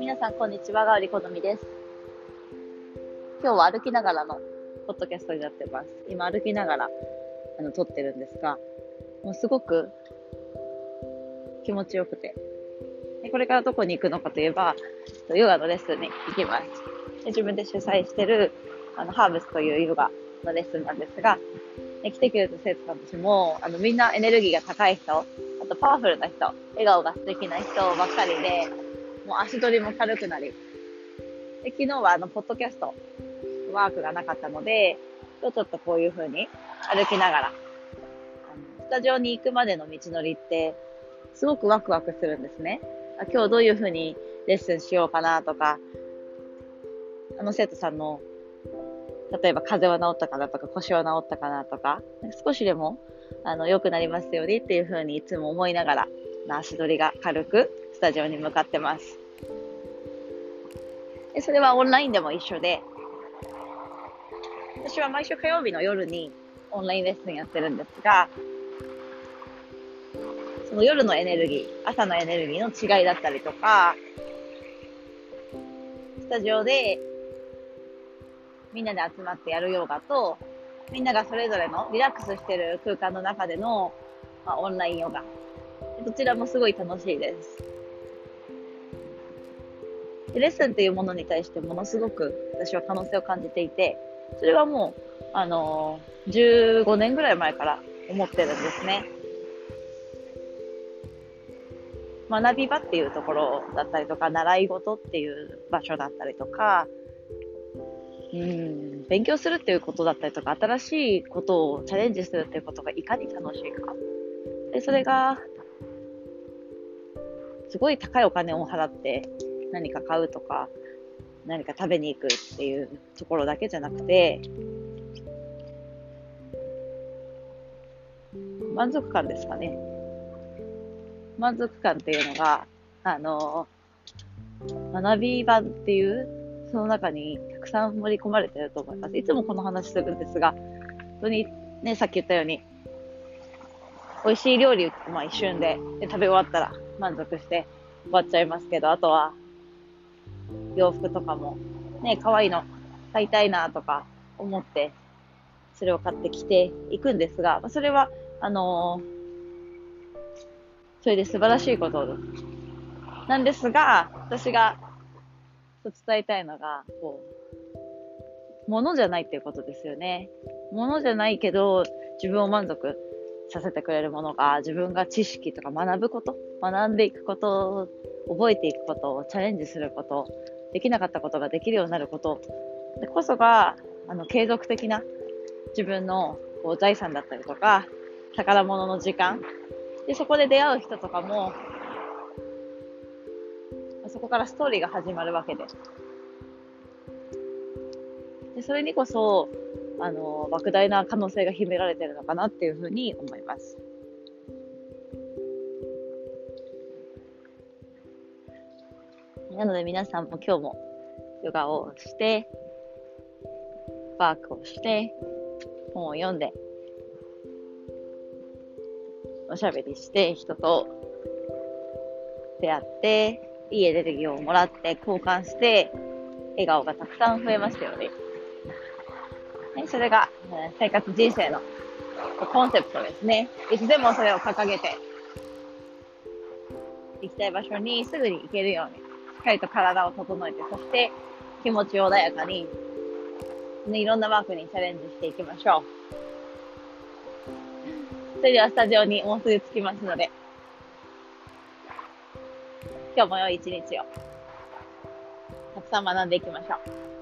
皆さん、こんにちは。がわりこのみです。今日は歩きながらのポッドキャストになってます。今歩きながら、あの、撮ってるんですが、もうすごく気持ちよくて。でこれからどこに行くのかといえば、ヨガのレッスンに行きます。で自分で主催してる、あの、ハーブスというヨガのレッスンなんですが、で来てくれた生徒さんたちも、あの、みんなエネルギーが高い人、あとパワフルな人、笑顔が素敵な人ばっかりで、もう足取りも軽くなり、で昨日はあの、ポッドキャスト、ワークがなかったので、今日ちょっとこういう風に歩きながら、スタジオに行くまでの道のりって、すごくワクワクするんですね。今日どういう風にレッスンしようかなとか、あの生徒さんの、例えば風邪は治ったかなとか腰は治ったかなとか、少しでも、あの、良くなりますようにっていう風にいつも思いながら、足取りが軽くスタジオに向かってます。でそれはオンラインでも一緒で、私は毎週火曜日の夜にオンラインレッスンやってるんですが、その夜のエネルギー、朝のエネルギーの違いだったりとか、スタジオでみんなで集まってやるヨガと、みんながそれぞれのリラックスしてる空間の中での、まあ、オンラインヨガ。どちらもすごい楽しいです。レッスンっていうものに対してものすごく私は可能性を感じていて、それはもう、あのー、15年ぐらい前から思ってるんですね。学び場っていうところだったりとか、習い事っていう場所だったりとか、うん、勉強するっていうことだったりとか、新しいことをチャレンジするっていうことがいかに楽しいか。で、それが、すごい高いお金を払って何か買うとか、何か食べに行くっていうところだけじゃなくて、満足感ですかね。満足感っていうのが、あの、学び場っていう、その中にくさん盛り込まれてると思います。いつもこの話するんですが、本当にね、さっき言ったように、美味しい料理、まあ一瞬でで食べ終わったら満足して終わっちゃいますけど、あとは洋服とかもね、可愛いの買いたいなとか思って、それを買ってきていくんですが、それは、あのーそれで素晴らしいことなんですが、私が伝えたいのが、こう、ものじゃないっていうことですよね。ものじゃないけど、自分を満足させてくれるものが、自分が知識とか学ぶこと、学んでいくこと、覚えていくこと、チャレンジすること、できなかったことができるようになることでこそが、あの、継続的な自分のこう財産だったりとか、宝物の時間で、そこで出会う人とかも、そこからストーリーが始まるわけです。それにこそ、あの、莫大な可能性が秘められてるのかなっていうふうに思います。なので皆さんも今日もヨガをして、ワークをして、本を読んで、おしゃべりして、人と出会って、いいエネルギーをもらって、交換して、笑顔がたくさん増えましたよね。ねそれが、え生活人生のコンセプトですね。いつでもそれを掲げて、行きたい場所にすぐに行けるように、しっかりと体を整えて、そして気持ち穏やかに、ね、いろんなワークにチャレンジしていきましょう。それではスタジオにもうすぐ着きますので、今日も良い一日を、たくさん学んでいきましょう。